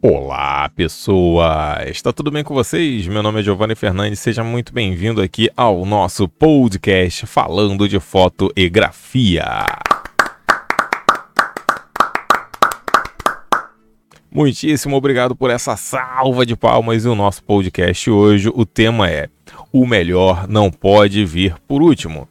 Olá, pessoas! Está tudo bem com vocês? Meu nome é Giovanni Fernandes, seja muito bem-vindo aqui ao nosso podcast falando de foto e grafia. Muitíssimo obrigado por essa salva de palmas e o nosso podcast hoje. O tema é: O melhor não pode vir por último.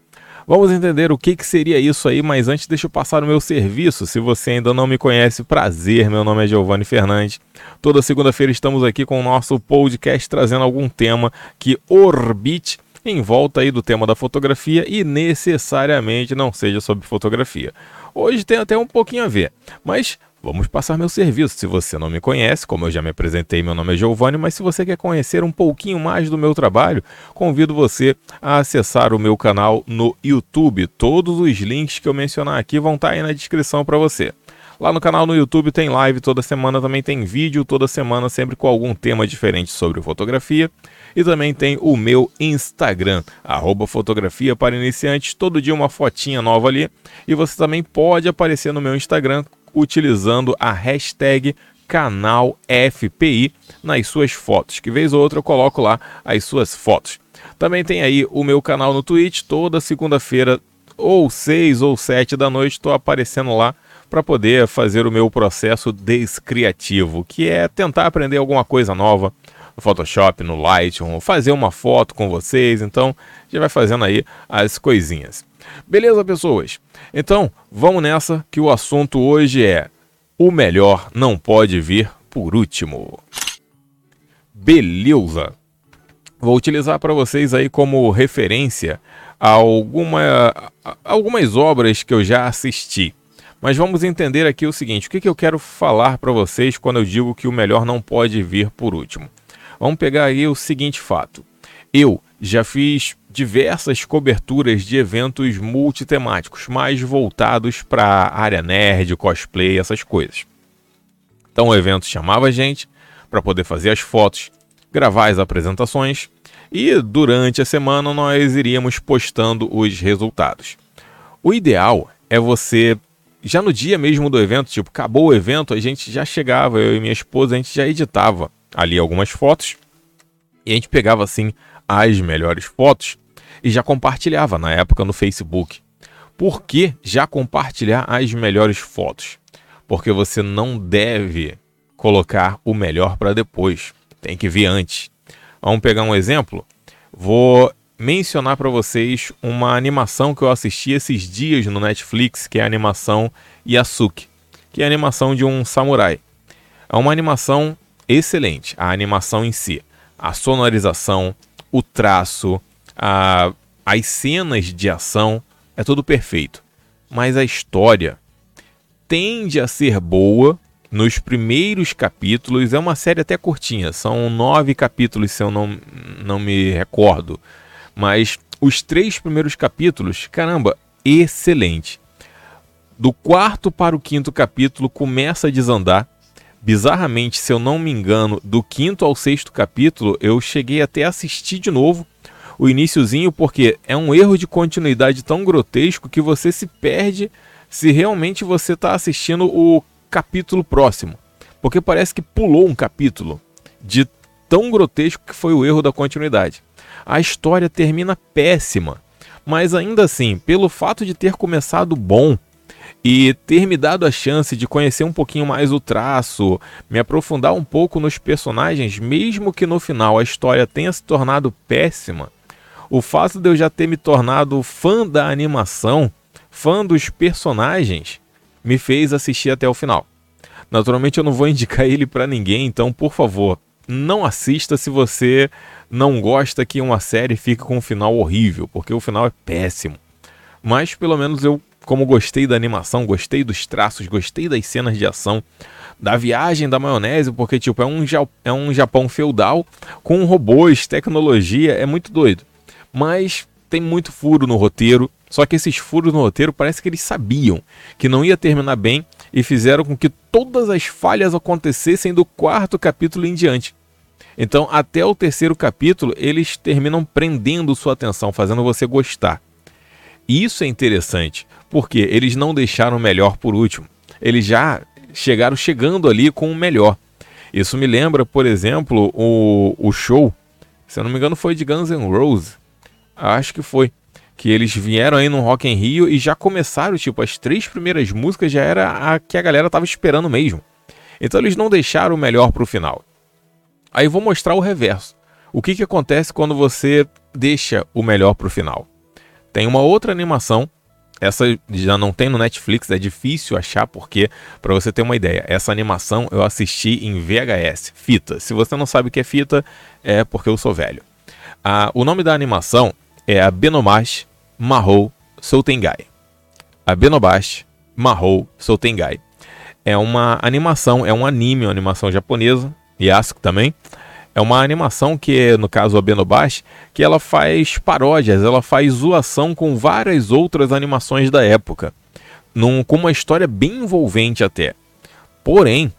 Vamos entender o que, que seria isso aí, mas antes deixa eu passar o meu serviço. Se você ainda não me conhece, prazer, meu nome é Giovanni Fernandes. Toda segunda-feira estamos aqui com o nosso podcast trazendo algum tema que orbite em volta aí do tema da fotografia e necessariamente não seja sobre fotografia. Hoje tem até um pouquinho a ver, mas Vamos passar meu serviço. Se você não me conhece, como eu já me apresentei, meu nome é Giovanni, mas se você quer conhecer um pouquinho mais do meu trabalho, convido você a acessar o meu canal no YouTube. Todos os links que eu mencionar aqui vão estar aí na descrição para você. Lá no canal no YouTube tem live toda semana, também tem vídeo toda semana, sempre com algum tema diferente sobre fotografia. E também tem o meu Instagram, arroba fotografia para iniciantes, todo dia uma fotinha nova ali. E você também pode aparecer no meu Instagram utilizando a hashtag canal FPI nas suas fotos, que vez ou outra eu coloco lá as suas fotos. Também tem aí o meu canal no Twitch, toda segunda-feira, ou 6 ou 7 da noite, estou aparecendo lá para poder fazer o meu processo descriativo, que é tentar aprender alguma coisa nova no Photoshop, no Lightroom, fazer uma foto com vocês, então já vai fazendo aí as coisinhas. Beleza, pessoas? Então, vamos nessa que o assunto hoje é: o melhor não pode vir por último. Beleza. Vou utilizar para vocês aí como referência alguma, algumas obras que eu já assisti. Mas vamos entender aqui o seguinte: o que, que eu quero falar para vocês quando eu digo que o melhor não pode vir por último? Vamos pegar aí o seguinte fato. Eu já fiz diversas coberturas de eventos multitemáticos, mais voltados para a área nerd, cosplay, essas coisas. Então o evento chamava a gente para poder fazer as fotos, gravar as apresentações e durante a semana nós iríamos postando os resultados. O ideal é você já no dia mesmo do evento, tipo, acabou o evento, a gente já chegava, eu e minha esposa, a gente já editava ali algumas fotos e a gente pegava assim as melhores fotos e já compartilhava na época no Facebook. Por que já compartilhar as melhores fotos? Porque você não deve colocar o melhor para depois. Tem que vir antes. Vamos pegar um exemplo? Vou mencionar para vocês uma animação que eu assisti esses dias no Netflix, que é a animação Yasuki, que é a animação de um samurai. É uma animação excelente, a animação em si, a sonorização, o traço, a, as cenas de ação, é tudo perfeito. Mas a história tende a ser boa nos primeiros capítulos. É uma série até curtinha, são nove capítulos, se eu não, não me recordo. Mas os três primeiros capítulos, caramba, excelente. Do quarto para o quinto capítulo começa a desandar. Bizarramente, se eu não me engano, do quinto ao sexto capítulo, eu cheguei até a assistir de novo o iníciozinho, porque é um erro de continuidade tão grotesco que você se perde se realmente você está assistindo o capítulo próximo. Porque parece que pulou um capítulo de tão grotesco que foi o erro da continuidade. A história termina péssima, mas ainda assim, pelo fato de ter começado bom, e ter me dado a chance de conhecer um pouquinho mais o traço, me aprofundar um pouco nos personagens, mesmo que no final a história tenha se tornado péssima, o fato de eu já ter me tornado fã da animação, fã dos personagens, me fez assistir até o final. Naturalmente eu não vou indicar ele para ninguém, então por favor, não assista se você não gosta que uma série fique com um final horrível, porque o final é péssimo. Mas pelo menos eu, como gostei da animação, gostei dos traços, gostei das cenas de ação, da viagem da maionese, porque tipo é um, é um Japão feudal com robôs, tecnologia, é muito doido mas tem muito furo no roteiro. Só que esses furos no roteiro parece que eles sabiam que não ia terminar bem e fizeram com que todas as falhas acontecessem do quarto capítulo em diante. Então, até o terceiro capítulo, eles terminam prendendo sua atenção, fazendo você gostar. E isso é interessante, porque eles não deixaram o melhor por último. Eles já chegaram chegando ali com o melhor. Isso me lembra, por exemplo, o, o show, se eu não me engano, foi de Guns N' Roses. Acho que foi. Que eles vieram aí no Rock in Rio e já começaram, tipo, as três primeiras músicas já era a que a galera tava esperando mesmo. Então eles não deixaram o melhor pro final. Aí vou mostrar o reverso. O que, que acontece quando você deixa o melhor pro final? Tem uma outra animação essa já não tem no Netflix, é difícil achar porque, para você ter uma ideia, essa animação eu assisti em VHS, fita. Se você não sabe o que é fita, é porque eu sou velho. Ah, o nome da animação é a Benomash Mahou Soutengai. A Benobash Mahou Soutengai. É uma animação, é um anime, uma animação japonesa, Yasuko também, é uma animação que, no caso a Benobash, que ela faz paródias, ela faz zoação com várias outras animações da época, num, com uma história bem envolvente até. Porém,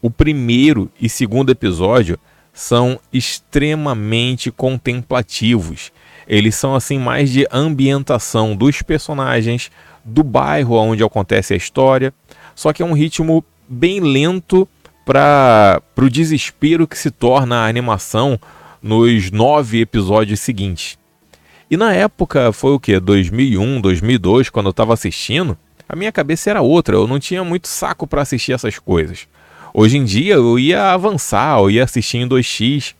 o primeiro e segundo episódio são extremamente contemplativos. Eles são assim mais de ambientação dos personagens, do bairro onde acontece a história, só que é um ritmo bem lento para o desespero que se torna a animação nos nove episódios seguintes. E na época, foi o que? 2001, 2002, quando eu estava assistindo, a minha cabeça era outra, eu não tinha muito saco para assistir essas coisas. Hoje em dia eu ia avançar, eu ia assistir em 2x,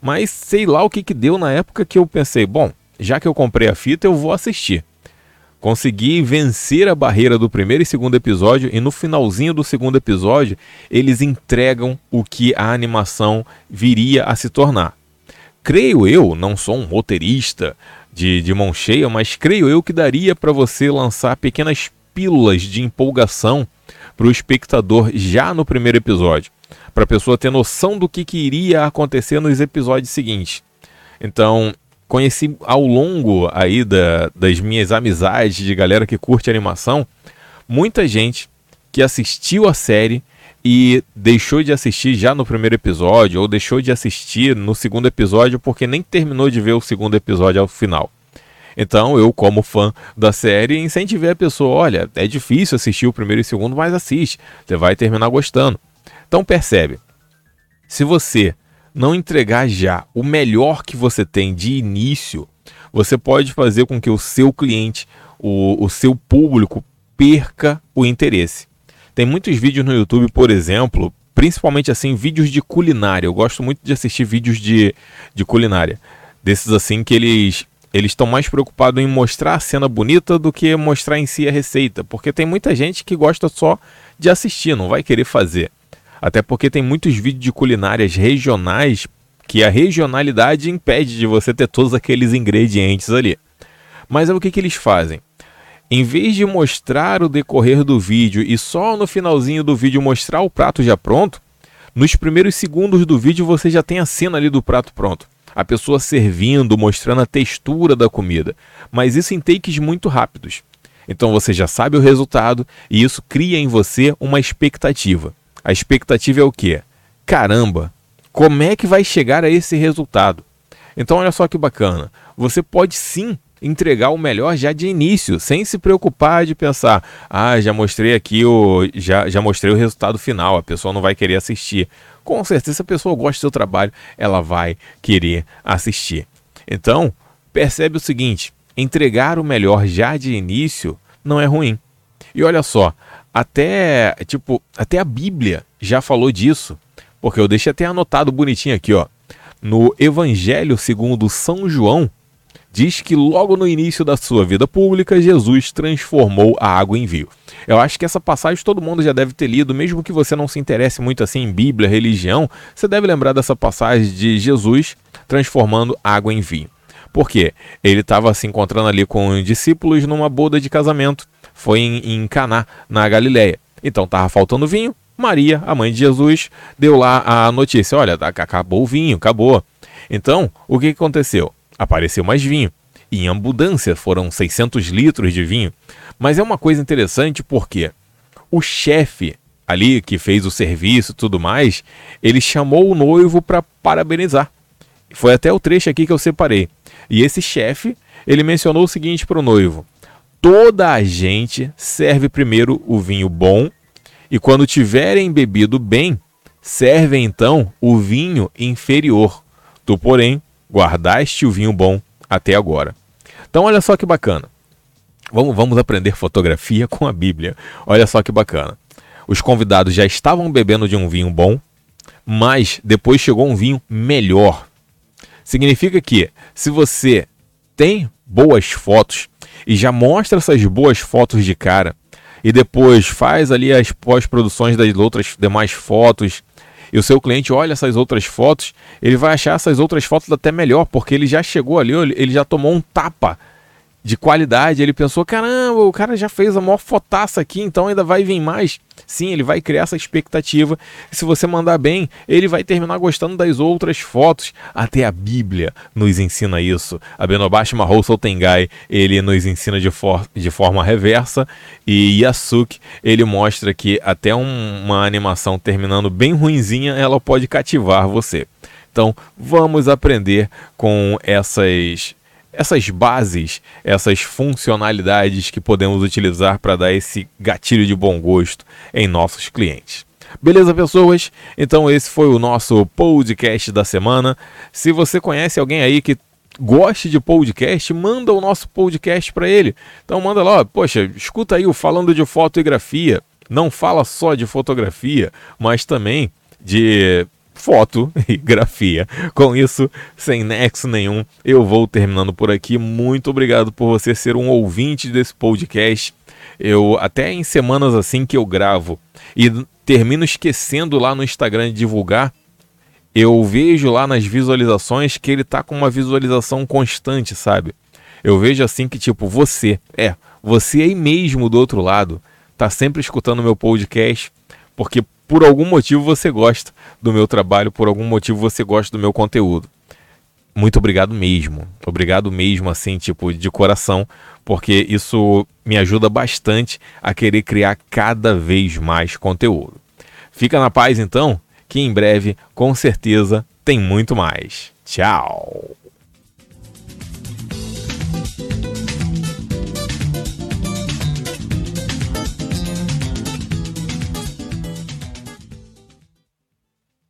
mas sei lá o que, que deu na época que eu pensei, bom, já que eu comprei a fita, eu vou assistir. Consegui vencer a barreira do primeiro e segundo episódio, e no finalzinho do segundo episódio, eles entregam o que a animação viria a se tornar. Creio eu, não sou um roteirista de, de mão cheia, mas creio eu que daria para você lançar pequenas pílulas de empolgação para o espectador já no primeiro episódio, para a pessoa ter noção do que, que iria acontecer nos episódios seguintes. Então, conheci ao longo aí da, das minhas amizades de galera que curte animação, muita gente que assistiu a série e deixou de assistir já no primeiro episódio ou deixou de assistir no segundo episódio porque nem terminou de ver o segundo episódio ao final. Então, eu, como fã da série, incentivei a pessoa: olha, é difícil assistir o primeiro e o segundo, mas assiste, você vai terminar gostando. Então, percebe, se você não entregar já o melhor que você tem de início, você pode fazer com que o seu cliente, o, o seu público, perca o interesse. Tem muitos vídeos no YouTube, por exemplo, principalmente assim, vídeos de culinária. Eu gosto muito de assistir vídeos de, de culinária. Desses assim que eles eles estão mais preocupados em mostrar a cena bonita do que mostrar em si a receita, porque tem muita gente que gosta só de assistir, não vai querer fazer. Até porque tem muitos vídeos de culinárias regionais que a regionalidade impede de você ter todos aqueles ingredientes ali. Mas é o que, que eles fazem? Em vez de mostrar o decorrer do vídeo e só no finalzinho do vídeo mostrar o prato já pronto, nos primeiros segundos do vídeo você já tem a cena ali do prato pronto. A pessoa servindo, mostrando a textura da comida. Mas isso em takes muito rápidos. Então você já sabe o resultado e isso cria em você uma expectativa. A expectativa é o quê? Caramba, como é que vai chegar a esse resultado? Então, olha só que bacana. Você pode sim entregar o melhor já de início, sem se preocupar de pensar, ah, já mostrei aqui o já, já mostrei o resultado final, a pessoa não vai querer assistir. Com certeza, se a pessoa gosta do seu trabalho, ela vai querer assistir. Então, percebe o seguinte: entregar o melhor já de início não é ruim. E olha só, até, tipo, até a Bíblia já falou disso. Porque eu deixei até anotado bonitinho aqui, ó. No Evangelho segundo São João, diz que logo no início da sua vida pública, Jesus transformou a água em vinho. Eu acho que essa passagem todo mundo já deve ter lido, mesmo que você não se interesse muito assim em Bíblia, religião, você deve lembrar dessa passagem de Jesus transformando água em vinho. Por quê? Ele estava se encontrando ali com discípulos numa boda de casamento foi em, em Caná, na Galileia. Então estava faltando vinho. Maria, a mãe de Jesus, deu lá a notícia: olha, acabou o vinho, acabou. Então, o que aconteceu? Apareceu mais vinho. E em abundância foram 600 litros de vinho. Mas é uma coisa interessante porque o chefe ali que fez o serviço e tudo mais, ele chamou o noivo para parabenizar. Foi até o trecho aqui que eu separei. E esse chefe, ele mencionou o seguinte para o noivo: toda a gente serve primeiro o vinho bom e quando tiverem bebido bem, servem então o vinho inferior. Tu, porém, guardaste o vinho bom até agora. Então, olha só que bacana. Vamos, vamos aprender fotografia com a Bíblia. Olha só que bacana. Os convidados já estavam bebendo de um vinho bom, mas depois chegou um vinho melhor. Significa que se você tem boas fotos e já mostra essas boas fotos de cara. E depois faz ali as pós-produções das outras demais fotos. E o seu cliente olha essas outras fotos, ele vai achar essas outras fotos até melhor, porque ele já chegou ali, ele já tomou um tapa de qualidade. Ele pensou: caramba, o cara já fez a maior fotaça aqui, então ainda vai vir mais. Sim, ele vai criar essa expectativa. Se você mandar bem, ele vai terminar gostando das outras fotos. Até a Bíblia nos ensina isso. A Benobashi Mahou Tengai, ele nos ensina de, for de forma reversa. E Yasuki, ele mostra que até um, uma animação terminando bem ruinzinha, ela pode cativar você. Então, vamos aprender com essas essas bases, essas funcionalidades que podemos utilizar para dar esse gatilho de bom gosto em nossos clientes. Beleza, pessoas? Então esse foi o nosso podcast da semana. Se você conhece alguém aí que goste de podcast, manda o nosso podcast para ele. Então manda lá, poxa, escuta aí o falando de fotografia. Não fala só de fotografia, mas também de foto e grafia. Com isso, sem nexo nenhum, eu vou terminando por aqui. Muito obrigado por você ser um ouvinte desse podcast. Eu até em semanas assim que eu gravo e termino esquecendo lá no Instagram de divulgar, eu vejo lá nas visualizações que ele tá com uma visualização constante, sabe? Eu vejo assim que tipo você, é, você aí mesmo do outro lado, tá sempre escutando meu podcast, porque por algum motivo você gosta do meu trabalho, por algum motivo você gosta do meu conteúdo. Muito obrigado mesmo. Obrigado mesmo, assim, tipo, de coração, porque isso me ajuda bastante a querer criar cada vez mais conteúdo. Fica na paz então, que em breve, com certeza, tem muito mais. Tchau!